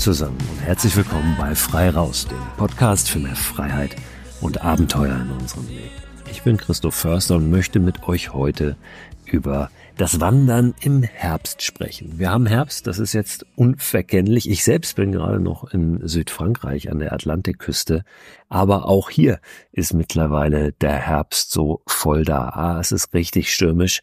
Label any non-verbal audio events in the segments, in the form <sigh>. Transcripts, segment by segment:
Zusammen und herzlich willkommen bei Frei Raus, dem Podcast für mehr Freiheit und Abenteuer in unserem Leben. Ich bin Christoph Förster und möchte mit euch heute über das Wandern im Herbst sprechen. Wir haben Herbst, das ist jetzt unverkennlich. Ich selbst bin gerade noch in Südfrankreich an der Atlantikküste, aber auch hier ist mittlerweile der Herbst so voll da. A, es ist richtig stürmisch.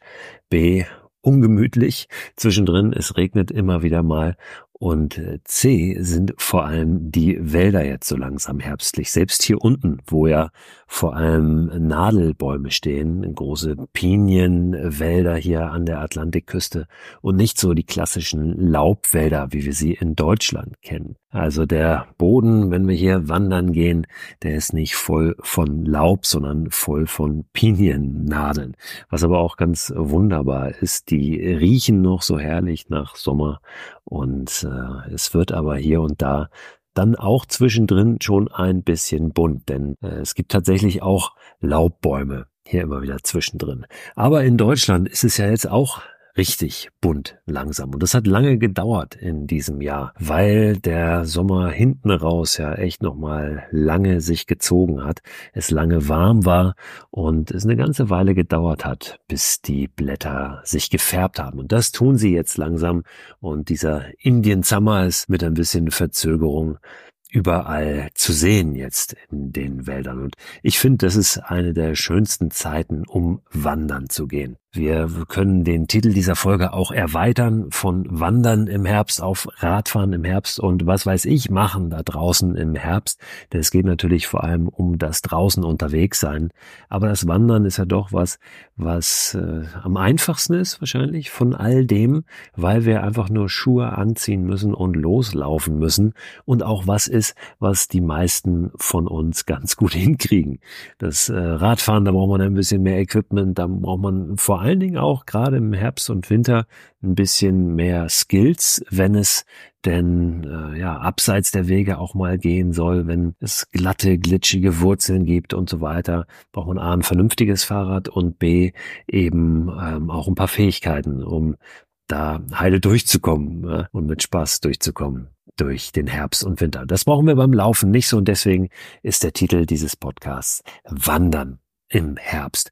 B, ungemütlich. Zwischendrin, es regnet immer wieder mal und äh, C sind vor allem die Wälder jetzt so langsam herbstlich. Selbst hier unten, wo ja vor allem Nadelbäume stehen, große Pinienwälder hier an der Atlantikküste und nicht so die klassischen Laubwälder, wie wir sie in Deutschland kennen. Also der Boden, wenn wir hier wandern gehen, der ist nicht voll von Laub, sondern voll von Piniennadeln. Was aber auch ganz wunderbar ist, die riechen noch so herrlich nach Sommer und äh, es wird aber hier und da dann auch zwischendrin schon ein bisschen bunt, denn äh, es gibt tatsächlich auch Laubbäume hier immer wieder zwischendrin. Aber in Deutschland ist es ja jetzt auch richtig bunt langsam. Und das hat lange gedauert in diesem Jahr, weil der Sommer hinten raus ja echt nochmal lange sich gezogen hat, es lange warm war und es eine ganze Weile gedauert hat, bis die Blätter sich gefärbt haben. Und das tun sie jetzt langsam. Und dieser Indian Summer ist mit ein bisschen Verzögerung überall zu sehen jetzt in den Wäldern. Und ich finde, das ist eine der schönsten Zeiten, um wandern zu gehen. Wir können den Titel dieser Folge auch erweitern von Wandern im Herbst auf Radfahren im Herbst und was weiß ich machen da draußen im Herbst. Denn es geht natürlich vor allem um das draußen unterwegs sein. Aber das Wandern ist ja doch was, was äh, am einfachsten ist wahrscheinlich von all dem, weil wir einfach nur Schuhe anziehen müssen und loslaufen müssen und auch was ist, was die meisten von uns ganz <laughs> gut hinkriegen. Das äh, Radfahren, da braucht man ein bisschen mehr Equipment, da braucht man vor vor allen Dingen auch gerade im Herbst und Winter ein bisschen mehr Skills, wenn es denn äh, ja abseits der Wege auch mal gehen soll, wenn es glatte, glitschige Wurzeln gibt und so weiter, braucht man A ein vernünftiges Fahrrad und B eben ähm, auch ein paar Fähigkeiten, um da heile durchzukommen äh, und mit Spaß durchzukommen durch den Herbst und Winter. Das brauchen wir beim Laufen nicht so und deswegen ist der Titel dieses Podcasts Wandern im Herbst.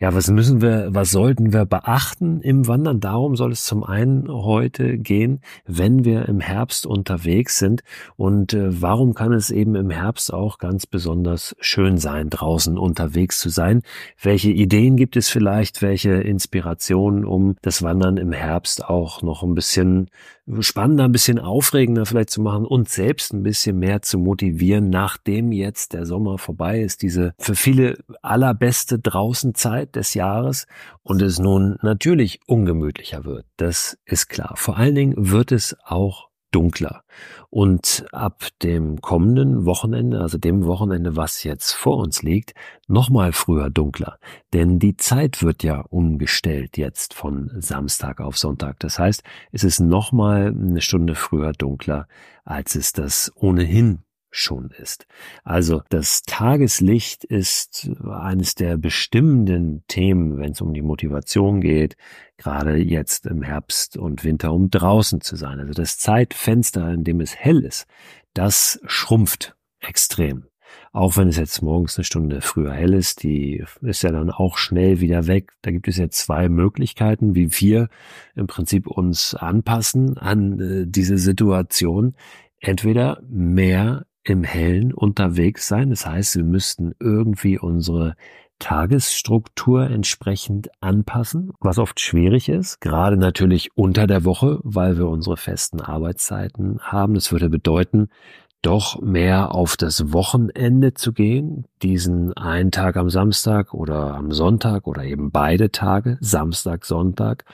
Ja, was müssen wir, was sollten wir beachten im Wandern? Darum soll es zum einen heute gehen, wenn wir im Herbst unterwegs sind. Und äh, warum kann es eben im Herbst auch ganz besonders schön sein, draußen unterwegs zu sein? Welche Ideen gibt es vielleicht? Welche Inspirationen, um das Wandern im Herbst auch noch ein bisschen spannender, ein bisschen aufregender vielleicht zu machen und selbst ein bisschen mehr zu motivieren, nachdem jetzt der Sommer vorbei ist, diese für viele allerbeste Draußenzeit des Jahres und es nun natürlich ungemütlicher wird. Das ist klar. Vor allen Dingen wird es auch dunkler. Und ab dem kommenden Wochenende, also dem Wochenende, was jetzt vor uns liegt, nochmal früher dunkler. Denn die Zeit wird ja umgestellt jetzt von Samstag auf Sonntag. Das heißt, es ist nochmal eine Stunde früher dunkler, als es das ohnehin schon ist. Also das Tageslicht ist eines der bestimmenden Themen, wenn es um die Motivation geht, gerade jetzt im Herbst und Winter, um draußen zu sein. Also das Zeitfenster, in dem es hell ist, das schrumpft extrem. Auch wenn es jetzt morgens eine Stunde früher hell ist, die ist ja dann auch schnell wieder weg. Da gibt es ja zwei Möglichkeiten, wie wir im Prinzip uns anpassen an äh, diese Situation. Entweder mehr im Hellen unterwegs sein. Das heißt, wir müssten irgendwie unsere Tagesstruktur entsprechend anpassen, was oft schwierig ist, gerade natürlich unter der Woche, weil wir unsere festen Arbeitszeiten haben. Das würde bedeuten, doch mehr auf das Wochenende zu gehen, diesen einen Tag am Samstag oder am Sonntag oder eben beide Tage, Samstag, Sonntag,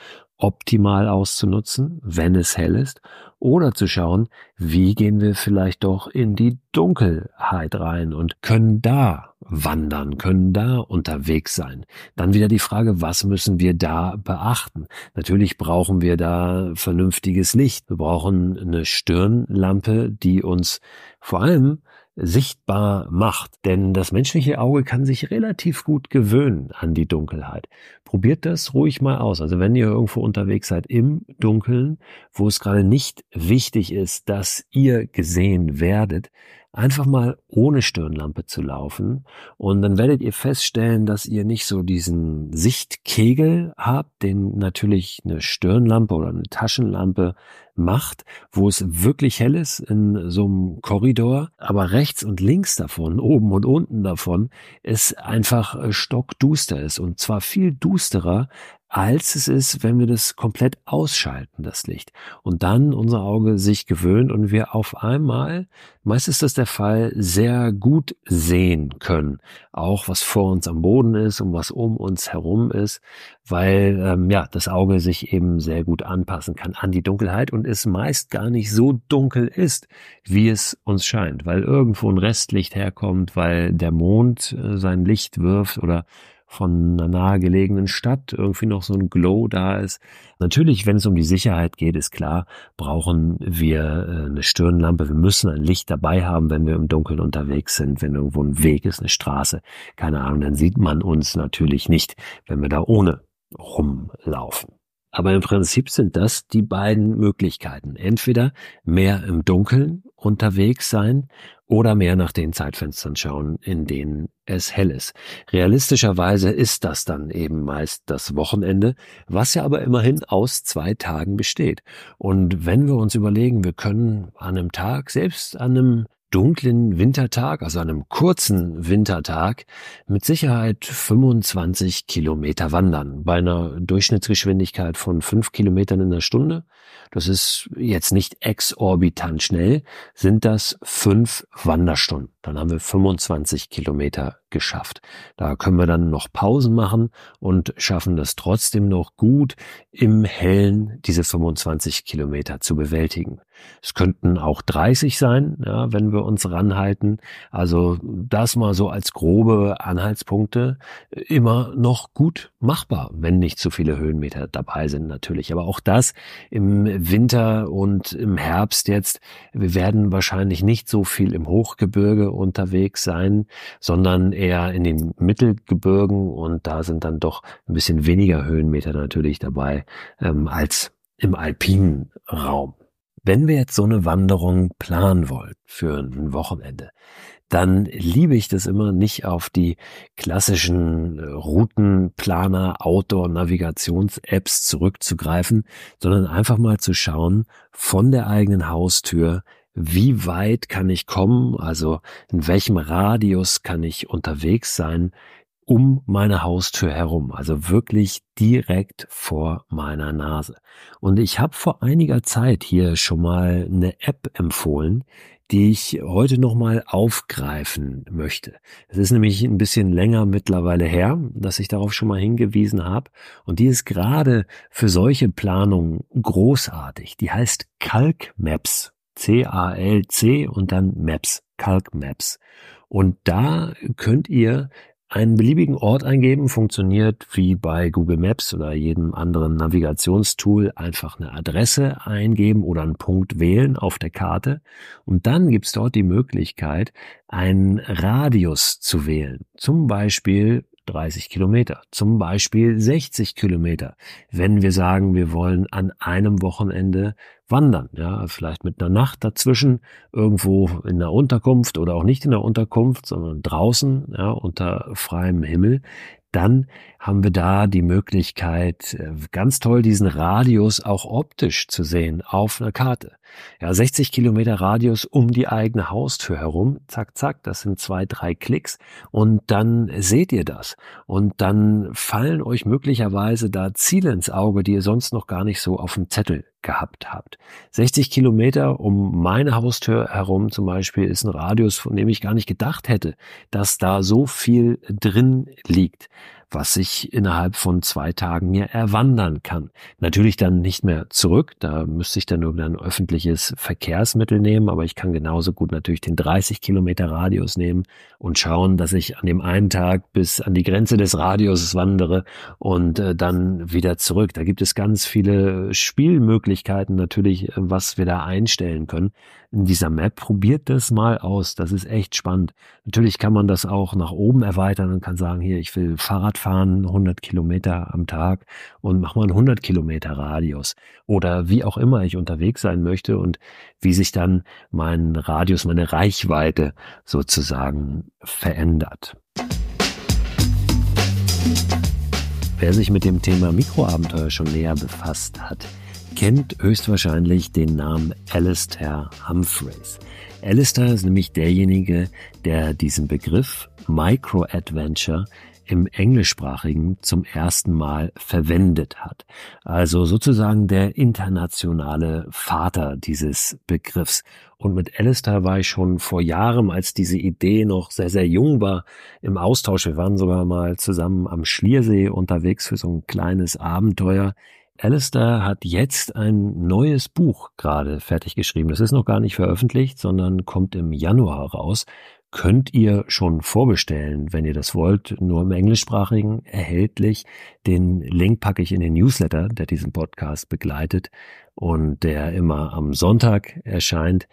optimal auszunutzen, wenn es hell ist, oder zu schauen, wie gehen wir vielleicht doch in die Dunkelheit rein und können da wandern, können da unterwegs sein. Dann wieder die Frage, was müssen wir da beachten? Natürlich brauchen wir da vernünftiges Licht. Wir brauchen eine Stirnlampe, die uns vor allem sichtbar macht. Denn das menschliche Auge kann sich relativ gut gewöhnen an die Dunkelheit. Probiert das ruhig mal aus. Also wenn ihr irgendwo unterwegs seid im Dunkeln, wo es gerade nicht wichtig ist, dass ihr gesehen werdet, einfach mal ohne Stirnlampe zu laufen. Und dann werdet ihr feststellen, dass ihr nicht so diesen Sichtkegel habt, den natürlich eine Stirnlampe oder eine Taschenlampe macht, wo es wirklich hell ist in so einem Korridor, aber rechts und links davon, oben und unten davon, es einfach stockduster ist. Und zwar viel dusterer als es ist, wenn wir das komplett ausschalten, das Licht. Und dann unser Auge sich gewöhnt und wir auf einmal, meist ist das der Fall, sehr gut sehen können. Auch was vor uns am Boden ist und was um uns herum ist, weil ähm, ja das Auge sich eben sehr gut anpassen kann an die Dunkelheit und es meist gar nicht so dunkel ist, wie es uns scheint, weil irgendwo ein Restlicht herkommt, weil der Mond äh, sein Licht wirft oder von einer nahegelegenen Stadt irgendwie noch so ein Glow da ist. Natürlich, wenn es um die Sicherheit geht, ist klar, brauchen wir äh, eine Stirnlampe. Wir müssen ein Licht dabei haben, wenn wir im Dunkeln unterwegs sind, wenn irgendwo ein Weg ist, eine Straße, keine Ahnung, dann sieht man uns natürlich nicht, wenn wir da ohne rumlaufen. Aber im Prinzip sind das die beiden Möglichkeiten. Entweder mehr im Dunkeln unterwegs sein oder mehr nach den Zeitfenstern schauen, in denen es hell ist. Realistischerweise ist das dann eben meist das Wochenende, was ja aber immerhin aus zwei Tagen besteht. Und wenn wir uns überlegen, wir können an einem Tag, selbst an einem dunklen Wintertag, also einem kurzen Wintertag, mit Sicherheit 25 Kilometer wandern. Bei einer Durchschnittsgeschwindigkeit von fünf Kilometern in der Stunde, das ist jetzt nicht exorbitant schnell, sind das fünf Wanderstunden. Dann haben wir 25 Kilometer geschafft. Da können wir dann noch Pausen machen und schaffen das trotzdem noch gut im Hellen diese 25 Kilometer zu bewältigen. Es könnten auch 30 sein, ja, wenn wir uns ranhalten. Also das mal so als grobe Anhaltspunkte immer noch gut machbar, wenn nicht zu viele Höhenmeter dabei sind natürlich. Aber auch das im Winter und im Herbst jetzt. Wir werden wahrscheinlich nicht so viel im Hochgebirge unterwegs sein, sondern eher in den Mittelgebirgen und da sind dann doch ein bisschen weniger Höhenmeter natürlich dabei ähm, als im alpinen Raum. Wenn wir jetzt so eine Wanderung planen wollen für ein Wochenende, dann liebe ich das immer nicht auf die klassischen äh, Routenplaner, Outdoor-Navigations-Apps zurückzugreifen, sondern einfach mal zu schauen von der eigenen Haustür, wie weit kann ich kommen, also in welchem Radius kann ich unterwegs sein, um meine Haustür herum, also wirklich direkt vor meiner Nase. Und ich habe vor einiger Zeit hier schon mal eine App empfohlen, die ich heute nochmal aufgreifen möchte. Es ist nämlich ein bisschen länger mittlerweile her, dass ich darauf schon mal hingewiesen habe. Und die ist gerade für solche Planungen großartig. Die heißt Calc Maps. C-A-L-C und dann Maps. Calc Maps. Und da könnt ihr einen beliebigen Ort eingeben, funktioniert wie bei Google Maps oder jedem anderen Navigationstool einfach eine Adresse eingeben oder einen Punkt wählen auf der Karte und dann gibt's dort die Möglichkeit, einen Radius zu wählen. Zum Beispiel 30 Kilometer, zum Beispiel 60 Kilometer. Wenn wir sagen, wir wollen an einem Wochenende wandern, ja, vielleicht mit einer Nacht dazwischen, irgendwo in der Unterkunft oder auch nicht in der Unterkunft, sondern draußen, ja, unter freiem Himmel, dann haben wir da die Möglichkeit, äh, ganz toll diesen Radius auch optisch zu sehen auf einer Karte. Ja, 60 Kilometer Radius um die eigene Haustür herum, zack, zack, das sind zwei, drei Klicks und dann seht ihr das und dann fallen euch möglicherweise da Ziele ins Auge, die ihr sonst noch gar nicht so auf dem Zettel gehabt habt. 60 Kilometer um meine Haustür herum zum Beispiel ist ein Radius, von dem ich gar nicht gedacht hätte, dass da so viel drin liegt was ich innerhalb von zwei Tagen mir erwandern kann. Natürlich dann nicht mehr zurück, da müsste ich dann irgendein öffentliches Verkehrsmittel nehmen, aber ich kann genauso gut natürlich den 30 Kilometer Radius nehmen und schauen, dass ich an dem einen Tag bis an die Grenze des Radiuses wandere und äh, dann wieder zurück. Da gibt es ganz viele Spielmöglichkeiten natürlich, äh, was wir da einstellen können in dieser Map. Probiert das mal aus. Das ist echt spannend. Natürlich kann man das auch nach oben erweitern und kann sagen, hier, ich will Fahrrad fahren, 100 Kilometer am Tag und mach mal einen 100 Kilometer Radius. Oder wie auch immer ich unterwegs sein möchte und wie sich dann mein Radius, meine Reichweite sozusagen verändert. Wer sich mit dem Thema Mikroabenteuer schon näher befasst hat, kennt höchstwahrscheinlich den Namen Alistair Humphreys. Alistair ist nämlich derjenige, der diesen Begriff Micro-Adventure im Englischsprachigen zum ersten Mal verwendet hat. Also sozusagen der internationale Vater dieses Begriffs. Und mit Alistair war ich schon vor Jahren, als diese Idee noch sehr, sehr jung war, im Austausch. Wir waren sogar mal zusammen am Schliersee unterwegs für so ein kleines Abenteuer. Alistair hat jetzt ein neues Buch gerade fertig geschrieben. Das ist noch gar nicht veröffentlicht, sondern kommt im Januar raus. Könnt ihr schon vorbestellen, wenn ihr das wollt, nur im englischsprachigen erhältlich. Den Link packe ich in den Newsletter, der diesen Podcast begleitet und der immer am Sonntag erscheint.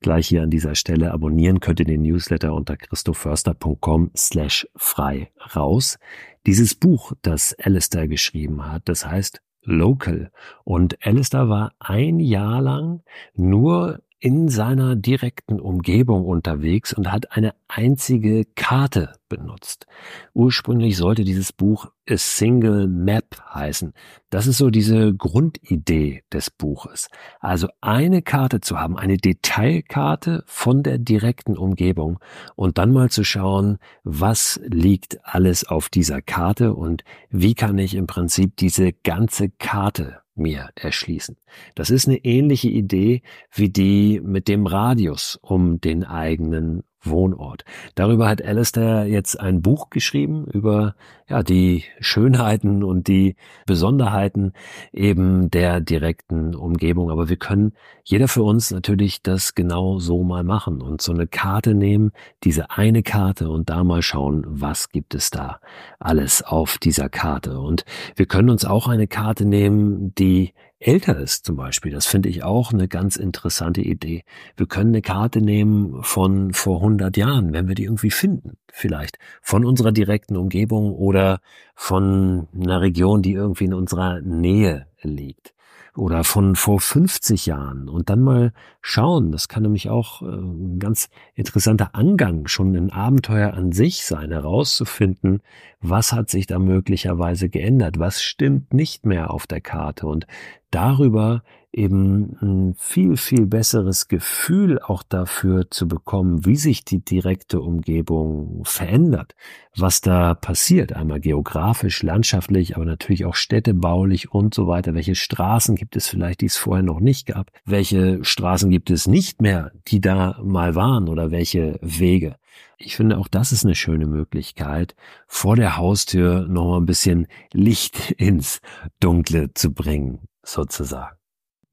Gleich hier an dieser Stelle abonnieren könnt ihr den Newsletter unter christoförster.com slash frei raus. Dieses Buch, das Alistair geschrieben hat, das heißt Local. Und Alistair war ein Jahr lang nur in seiner direkten Umgebung unterwegs und hat eine einzige Karte benutzt. Ursprünglich sollte dieses Buch A Single Map heißen. Das ist so diese Grundidee des Buches. Also eine Karte zu haben, eine Detailkarte von der direkten Umgebung und dann mal zu schauen, was liegt alles auf dieser Karte und wie kann ich im Prinzip diese ganze Karte mir erschließen. Das ist eine ähnliche Idee wie die mit dem Radius um den eigenen Wohnort. Darüber hat Alistair jetzt ein Buch geschrieben über ja die Schönheiten und die Besonderheiten eben der direkten Umgebung. Aber wir können jeder für uns natürlich das genau so mal machen und so eine Karte nehmen, diese eine Karte und da mal schauen, was gibt es da alles auf dieser Karte. Und wir können uns auch eine Karte nehmen, die älter ist zum Beispiel. Das finde ich auch eine ganz interessante Idee. Wir können eine Karte nehmen von vor 100 Jahren, wenn wir die irgendwie finden, vielleicht von unserer direkten Umgebung oder von einer Region, die irgendwie in unserer Nähe liegt oder von vor 50 Jahren und dann mal schauen. Das kann nämlich auch äh, ein ganz interessanter Angang, schon ein Abenteuer an sich sein, herauszufinden, was hat sich da möglicherweise geändert, was stimmt nicht mehr auf der Karte und darüber eben ein viel, viel besseres Gefühl auch dafür zu bekommen, wie sich die direkte Umgebung verändert, was da passiert, einmal geografisch, landschaftlich, aber natürlich auch städtebaulich und so weiter. Welche Straßen gibt es vielleicht, die es vorher noch nicht gab? Welche Straßen gibt es nicht mehr, die da mal waren oder welche Wege? Ich finde, auch das ist eine schöne Möglichkeit, vor der Haustür noch mal ein bisschen Licht <laughs> ins Dunkle zu bringen, sozusagen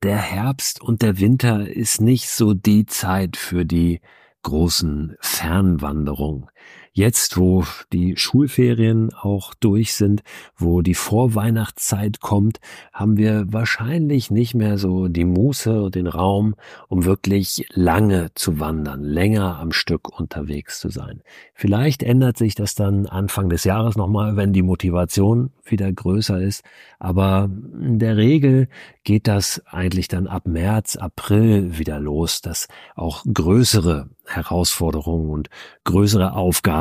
der Herbst und der Winter ist nicht so die Zeit für die großen Fernwanderungen. Jetzt, wo die Schulferien auch durch sind, wo die Vorweihnachtszeit kommt, haben wir wahrscheinlich nicht mehr so die Muße den Raum, um wirklich lange zu wandern, länger am Stück unterwegs zu sein. Vielleicht ändert sich das dann Anfang des Jahres nochmal, wenn die Motivation wieder größer ist. Aber in der Regel geht das eigentlich dann ab März, April wieder los, dass auch größere Herausforderungen und größere Aufgaben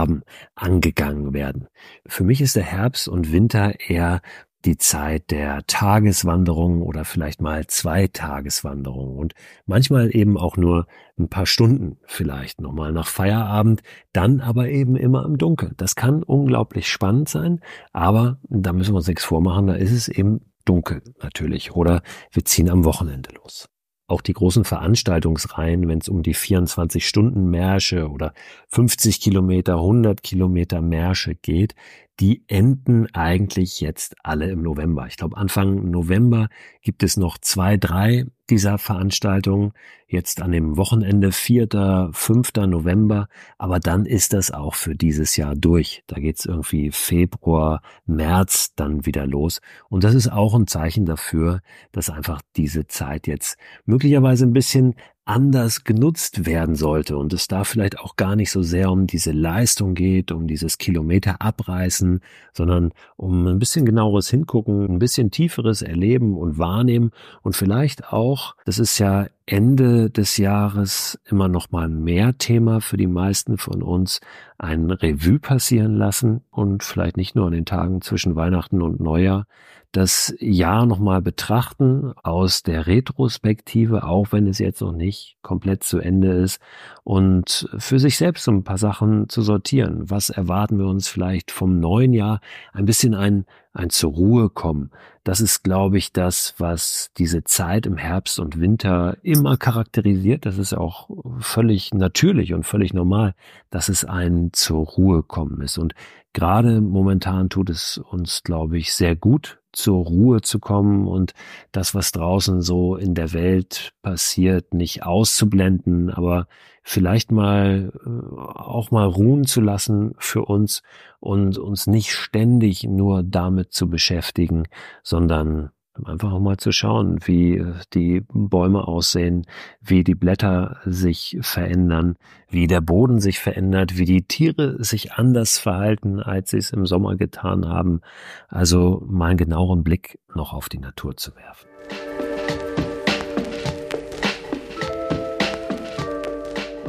angegangen werden. Für mich ist der Herbst und Winter eher die Zeit der Tageswanderung oder vielleicht mal zwei Tageswanderungen und manchmal eben auch nur ein paar Stunden vielleicht nochmal nach Feierabend, dann aber eben immer im Dunkeln. Das kann unglaublich spannend sein, aber da müssen wir uns nichts vormachen, da ist es eben dunkel natürlich oder wir ziehen am Wochenende los auch die großen Veranstaltungsreihen, wenn es um die 24-Stunden-Märsche oder 50 Kilometer, 100 Kilometer Märsche geht, die enden eigentlich jetzt alle im November. Ich glaube, Anfang November gibt es noch zwei, drei dieser Veranstaltungen. Jetzt an dem Wochenende 4., 5. November. Aber dann ist das auch für dieses Jahr durch. Da geht's irgendwie Februar, März dann wieder los. Und das ist auch ein Zeichen dafür, dass einfach diese Zeit jetzt möglicherweise ein bisschen anders genutzt werden sollte und es da vielleicht auch gar nicht so sehr um diese Leistung geht, um dieses Kilometer abreißen, sondern um ein bisschen genaueres hingucken, ein bisschen tieferes erleben und wahrnehmen und vielleicht auch, das ist ja Ende des Jahres immer noch mal mehr Thema für die meisten von uns, ein Revue passieren lassen und vielleicht nicht nur an den Tagen zwischen Weihnachten und Neujahr, das Jahr nochmal betrachten aus der Retrospektive, auch wenn es jetzt noch nicht komplett zu Ende ist und für sich selbst so ein paar Sachen zu sortieren. Was erwarten wir uns vielleicht vom neuen Jahr? Ein bisschen ein, ein zur Ruhe kommen. Das ist, glaube ich, das, was diese Zeit im Herbst und Winter immer charakterisiert. Das ist auch völlig natürlich und völlig normal, dass es ein zur Ruhe kommen ist. Und gerade momentan tut es uns, glaube ich, sehr gut, zur Ruhe zu kommen und das, was draußen so in der Welt passiert, nicht auszublenden, aber vielleicht mal äh, auch mal ruhen zu lassen für uns und uns nicht ständig nur damit zu beschäftigen, sondern Einfach auch mal zu schauen, wie äh, die Bäume aussehen, wie die Blätter sich verändern, wie der Boden sich verändert, wie die Tiere sich anders verhalten, als sie es im Sommer getan haben. Also mal einen genaueren Blick noch auf die Natur zu werfen.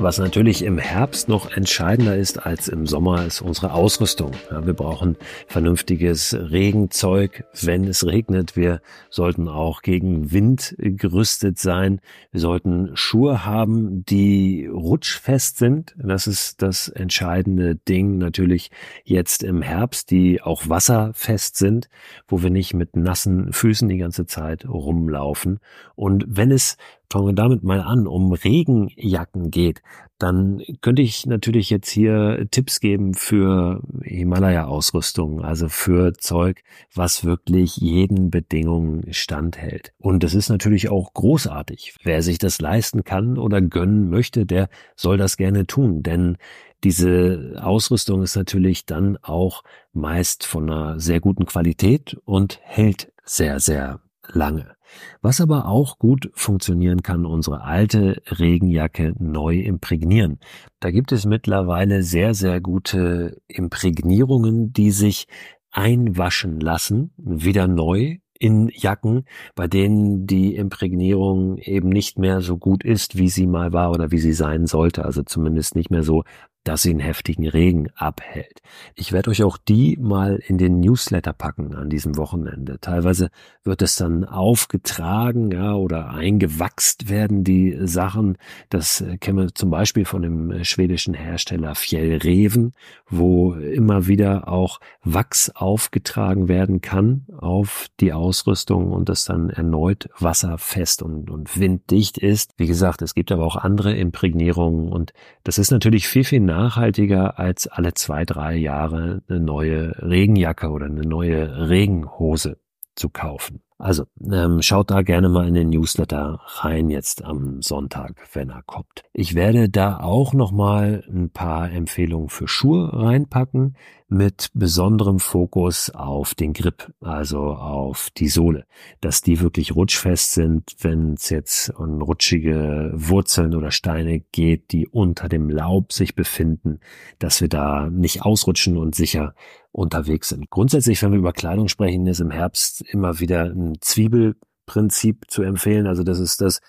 Was natürlich im Herbst noch entscheidender ist als im Sommer, ist unsere Ausrüstung. Ja, wir brauchen vernünftiges Regenzeug, wenn es regnet. Wir sollten auch gegen Wind gerüstet sein. Wir sollten Schuhe haben, die rutschfest sind. Das ist das entscheidende Ding natürlich jetzt im Herbst, die auch wasserfest sind, wo wir nicht mit nassen Füßen die ganze Zeit rumlaufen. Und wenn es fangen wir damit mal an, um Regenjacken geht, dann könnte ich natürlich jetzt hier Tipps geben für Himalaya-Ausrüstung, also für Zeug, was wirklich jeden Bedingungen standhält. Und das ist natürlich auch großartig. Wer sich das leisten kann oder gönnen möchte, der soll das gerne tun, denn diese Ausrüstung ist natürlich dann auch meist von einer sehr guten Qualität und hält sehr, sehr lange. Was aber auch gut funktionieren kann, unsere alte Regenjacke neu imprägnieren. Da gibt es mittlerweile sehr, sehr gute Imprägnierungen, die sich einwaschen lassen, wieder neu in Jacken, bei denen die Imprägnierung eben nicht mehr so gut ist, wie sie mal war oder wie sie sein sollte. Also zumindest nicht mehr so sie einen heftigen Regen abhält. Ich werde euch auch die mal in den Newsletter packen an diesem Wochenende. Teilweise wird es dann aufgetragen, ja, oder eingewachst werden die Sachen. Das äh, kennen wir zum Beispiel von dem äh, schwedischen Hersteller Fjellreven, wo immer wieder auch Wachs aufgetragen werden kann auf die Ausrüstung und das dann erneut wasserfest und, und winddicht ist. Wie gesagt, es gibt aber auch andere Imprägnierungen und das ist natürlich viel, viel nachhaltiger als alle zwei, drei Jahre eine neue Regenjacke oder eine neue Regenhose zu kaufen. Also ähm, schaut da gerne mal in den Newsletter rein jetzt am Sonntag, wenn er kommt. Ich werde da auch noch mal ein paar Empfehlungen für Schuhe reinpacken mit besonderem Fokus auf den Grip, also auf die Sohle, dass die wirklich rutschfest sind, wenn es jetzt um rutschige Wurzeln oder Steine geht, die unter dem Laub sich befinden, dass wir da nicht ausrutschen und sicher unterwegs sind. Grundsätzlich, wenn wir über Kleidung sprechen, ist im Herbst immer wieder ein Zwiebelprinzip zu empfehlen. Also das ist das,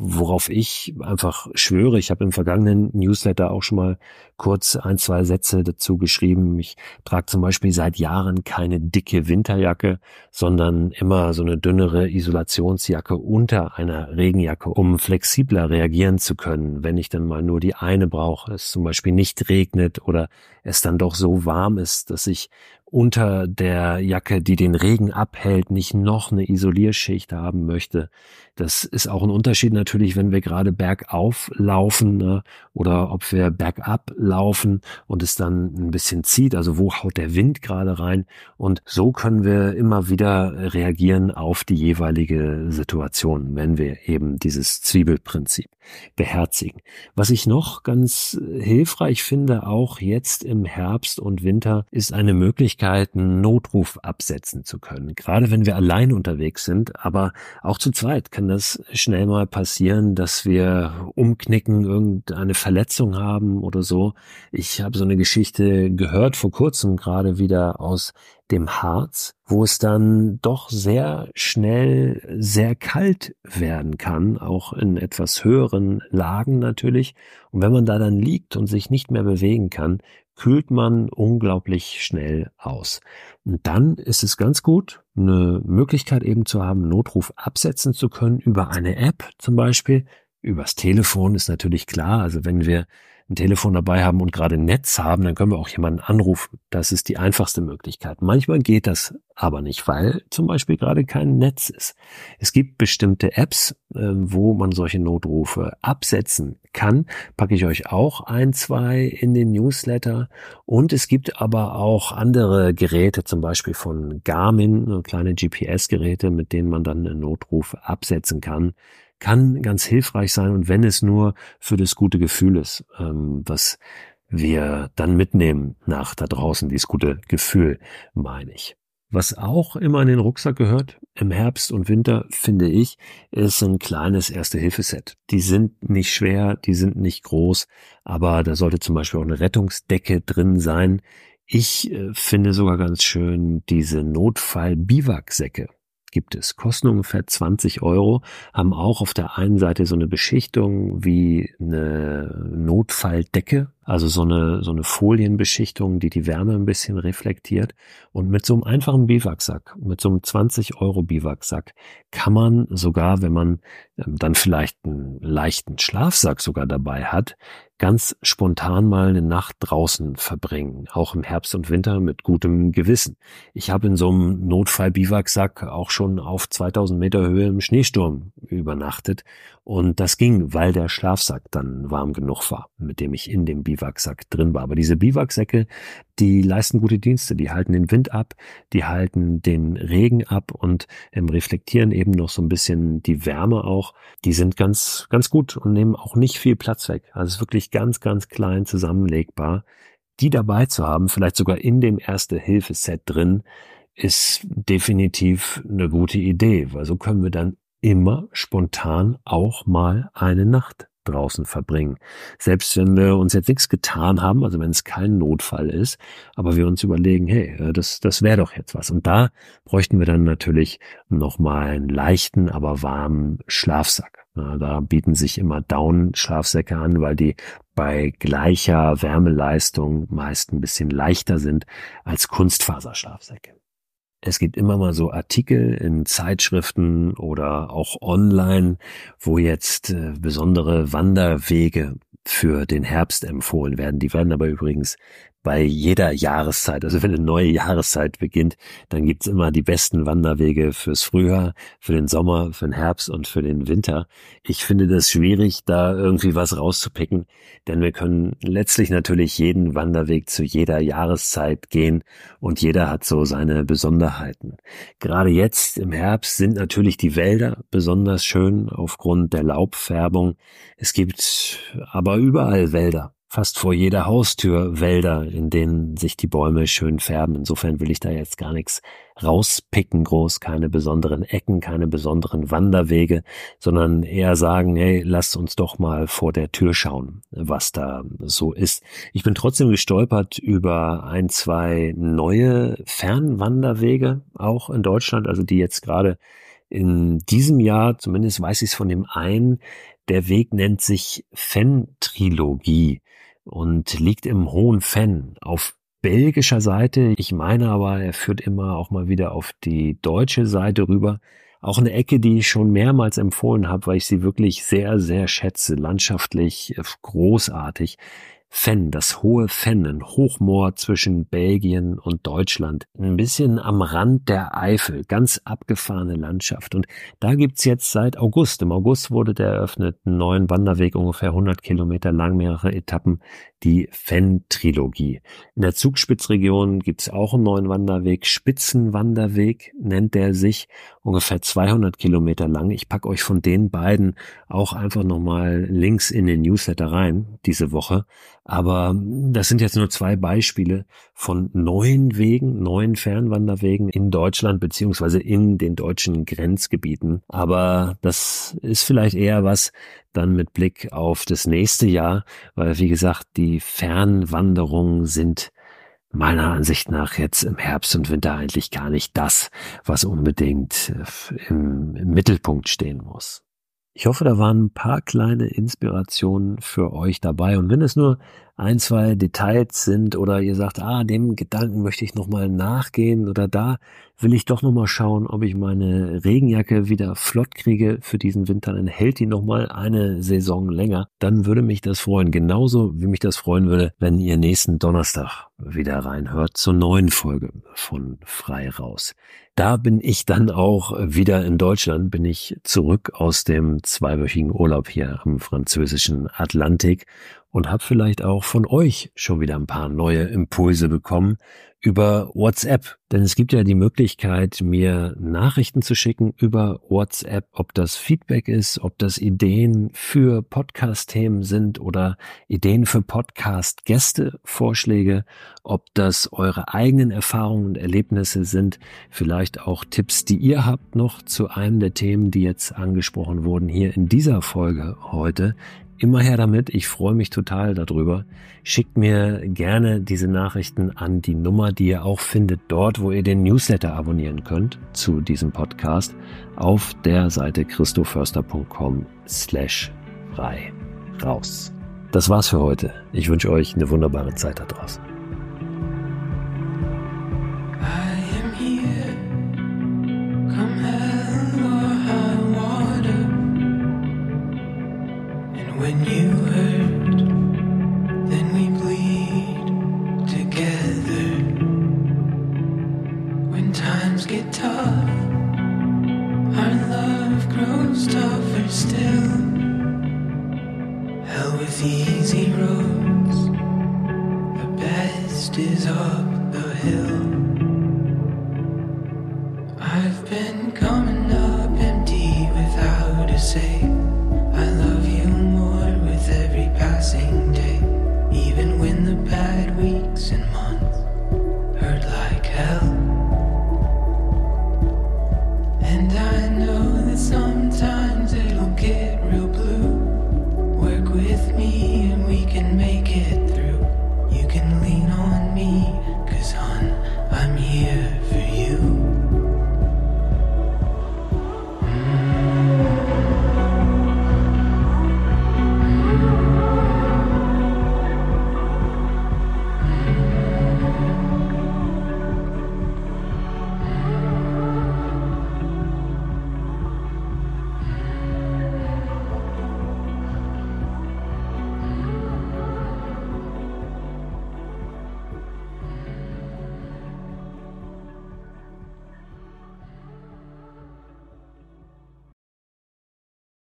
worauf ich einfach schwöre. Ich habe im vergangenen Newsletter auch schon mal kurz ein, zwei Sätze dazu geschrieben. Ich trage zum Beispiel seit Jahren keine dicke Winterjacke, sondern immer so eine dünnere Isolationsjacke unter einer Regenjacke, um flexibler reagieren zu können, wenn ich dann mal nur die eine brauche, es zum Beispiel nicht regnet oder es dann doch so warm ist, dass ich unter der Jacke, die den Regen abhält, nicht noch eine Isolierschicht haben möchte. Das ist auch ein Unterschied natürlich, wenn wir gerade bergauf laufen ne, oder ob wir bergab laufen und es dann ein bisschen zieht. Also wo haut der Wind gerade rein? Und so können wir immer wieder reagieren auf die jeweilige Situation, wenn wir eben dieses Zwiebelprinzip beherzigen. Was ich noch ganz hilfreich finde, auch jetzt im Herbst und Winter, ist eine Möglichkeit, einen Notruf absetzen zu können. Gerade wenn wir allein unterwegs sind, aber auch zu zweit kann das schnell mal passieren, dass wir umknicken, irgendeine Verletzung haben oder so. Ich habe so eine Geschichte gehört vor kurzem gerade wieder aus dem Harz, wo es dann doch sehr schnell sehr kalt werden kann, auch in etwas höheren Lagen natürlich. Und wenn man da dann liegt und sich nicht mehr bewegen kann, kühlt man unglaublich schnell aus. Und dann ist es ganz gut, eine Möglichkeit eben zu haben, Notruf absetzen zu können über eine App zum Beispiel. Übers Telefon ist natürlich klar. Also wenn wir ein Telefon dabei haben und gerade Netz haben, dann können wir auch jemanden anrufen. Das ist die einfachste Möglichkeit. Manchmal geht das aber nicht, weil zum Beispiel gerade kein Netz ist. Es gibt bestimmte Apps, ähm, wo man solche Notrufe absetzen kann. Packe ich euch auch ein, zwei in den Newsletter. Und es gibt aber auch andere Geräte, zum Beispiel von Garmin, kleine GPS-Geräte, mit denen man dann einen Notruf absetzen kann kann ganz hilfreich sein und wenn es nur für das gute Gefühl ist, ähm, was wir dann mitnehmen nach da draußen, dieses gute Gefühl, meine ich. Was auch immer in den Rucksack gehört, im Herbst und Winter, finde ich, ist ein kleines Erste-Hilfe-Set. Die sind nicht schwer, die sind nicht groß, aber da sollte zum Beispiel auch eine Rettungsdecke drin sein. Ich äh, finde sogar ganz schön diese Notfall-Biwaksäcke gibt es. Kosten ungefähr 20 Euro, haben auch auf der einen Seite so eine Beschichtung wie eine Notfalldecke, also so eine, so eine Folienbeschichtung, die die Wärme ein bisschen reflektiert. Und mit so einem einfachen Biwaksack, mit so einem 20 Euro Biwaksack, kann man sogar, wenn man ähm, dann vielleicht einen leichten Schlafsack sogar dabei hat, ganz spontan mal eine Nacht draußen verbringen, auch im Herbst und Winter mit gutem Gewissen. Ich habe in so einem Notfall-Biwaksack auch schon auf 2000 Meter Höhe im Schneesturm übernachtet und das ging, weil der Schlafsack dann warm genug war, mit dem ich in dem Biwaksack drin war. Aber diese Biwaksäcke, die leisten gute Dienste, die halten den Wind ab, die halten den Regen ab und ähm, reflektieren eben noch so ein bisschen die Wärme auch. Die sind ganz, ganz gut und nehmen auch nicht viel Platz weg. Also es ist wirklich ganz, ganz klein zusammenlegbar. Die dabei zu haben, vielleicht sogar in dem Erste-Hilfe-Set drin, ist definitiv eine gute Idee, weil so können wir dann immer spontan auch mal eine Nacht draußen verbringen. Selbst wenn wir uns jetzt nichts getan haben, also wenn es kein Notfall ist, aber wir uns überlegen, hey, äh, das, das wäre doch jetzt was. Und da bräuchten wir dann natürlich nochmal einen leichten, aber warmen Schlafsack. Da bieten sich immer Down-Schlafsäcke an, weil die bei gleicher Wärmeleistung meist ein bisschen leichter sind als Kunstfaserschlafsäcke. Es gibt immer mal so Artikel in Zeitschriften oder auch online, wo jetzt äh, besondere Wanderwege für den Herbst empfohlen werden. Die werden aber übrigens bei jeder Jahreszeit, also wenn eine neue Jahreszeit beginnt, dann gibt's immer die besten Wanderwege fürs Frühjahr, für den Sommer, für den Herbst und für den Winter. Ich finde das schwierig, da irgendwie was rauszupicken, denn wir können letztlich natürlich jeden Wanderweg zu jeder Jahreszeit gehen und jeder hat so seine Besonderheiten. Gerade jetzt im Herbst sind natürlich die Wälder besonders schön aufgrund der Laubfärbung. Es gibt aber überall Wälder fast vor jeder Haustür Wälder, in denen sich die Bäume schön färben. Insofern will ich da jetzt gar nichts rauspicken, groß, keine besonderen Ecken, keine besonderen Wanderwege, sondern eher sagen, hey, lasst uns doch mal vor der Tür schauen, was da so ist. Ich bin trotzdem gestolpert über ein, zwei neue Fernwanderwege, auch in Deutschland, also die jetzt gerade in diesem Jahr, zumindest weiß ich es von dem einen, der Weg nennt sich Fenn-Trilogie und liegt im Hohen Fenn auf belgischer Seite. Ich meine aber, er führt immer auch mal wieder auf die deutsche Seite rüber. Auch eine Ecke, die ich schon mehrmals empfohlen habe, weil ich sie wirklich sehr, sehr schätze. Landschaftlich äh, großartig. Fenn, das hohe Fenn, ein Hochmoor zwischen Belgien und Deutschland. Ein bisschen am Rand der Eifel, ganz abgefahrene Landschaft. Und da gibt's jetzt seit August, im August wurde der eröffnet, einen neuen Wanderweg, ungefähr 100 Kilometer lang, mehrere Etappen, die Fenn-Trilogie. In der Zugspitzregion gibt's auch einen neuen Wanderweg, Spitzenwanderweg nennt der sich, ungefähr 200 Kilometer lang. Ich pack euch von den beiden auch einfach nochmal Links in den Newsletter rein, diese Woche. Aber das sind jetzt nur zwei Beispiele von neuen Wegen, neuen Fernwanderwegen in Deutschland beziehungsweise in den deutschen Grenzgebieten. Aber das ist vielleicht eher was dann mit Blick auf das nächste Jahr, weil wie gesagt, die Fernwanderungen sind meiner Ansicht nach jetzt im Herbst und Winter eigentlich gar nicht das, was unbedingt im, im Mittelpunkt stehen muss. Ich hoffe, da waren ein paar kleine Inspirationen für euch dabei. Und wenn es nur ein, zwei Details sind oder ihr sagt, ah, dem Gedanken möchte ich nochmal nachgehen oder da will ich doch nochmal schauen, ob ich meine Regenjacke wieder flott kriege für diesen Winter, dann hält die nochmal eine Saison länger, dann würde mich das freuen. Genauso wie mich das freuen würde, wenn ihr nächsten Donnerstag wieder reinhört zur neuen Folge von Frei raus. Da bin ich dann auch wieder in Deutschland, bin ich zurück aus dem zweiwöchigen Urlaub hier am französischen Atlantik und habe vielleicht auch von euch schon wieder ein paar neue Impulse bekommen über WhatsApp. Denn es gibt ja die Möglichkeit, mir Nachrichten zu schicken über WhatsApp, ob das Feedback ist, ob das Ideen für Podcast-Themen sind oder Ideen für Podcast-Gäste, Vorschläge, ob das eure eigenen Erfahrungen und Erlebnisse sind, vielleicht auch Tipps, die ihr habt noch zu einem der Themen, die jetzt angesprochen wurden hier in dieser Folge heute. Immer her damit, ich freue mich total darüber. Schickt mir gerne diese Nachrichten an die Nummer, die ihr auch findet dort, wo ihr den Newsletter abonnieren könnt zu diesem Podcast auf der Seite christoförster.com slash frei raus. Das war's für heute. Ich wünsche euch eine wunderbare Zeit da draußen.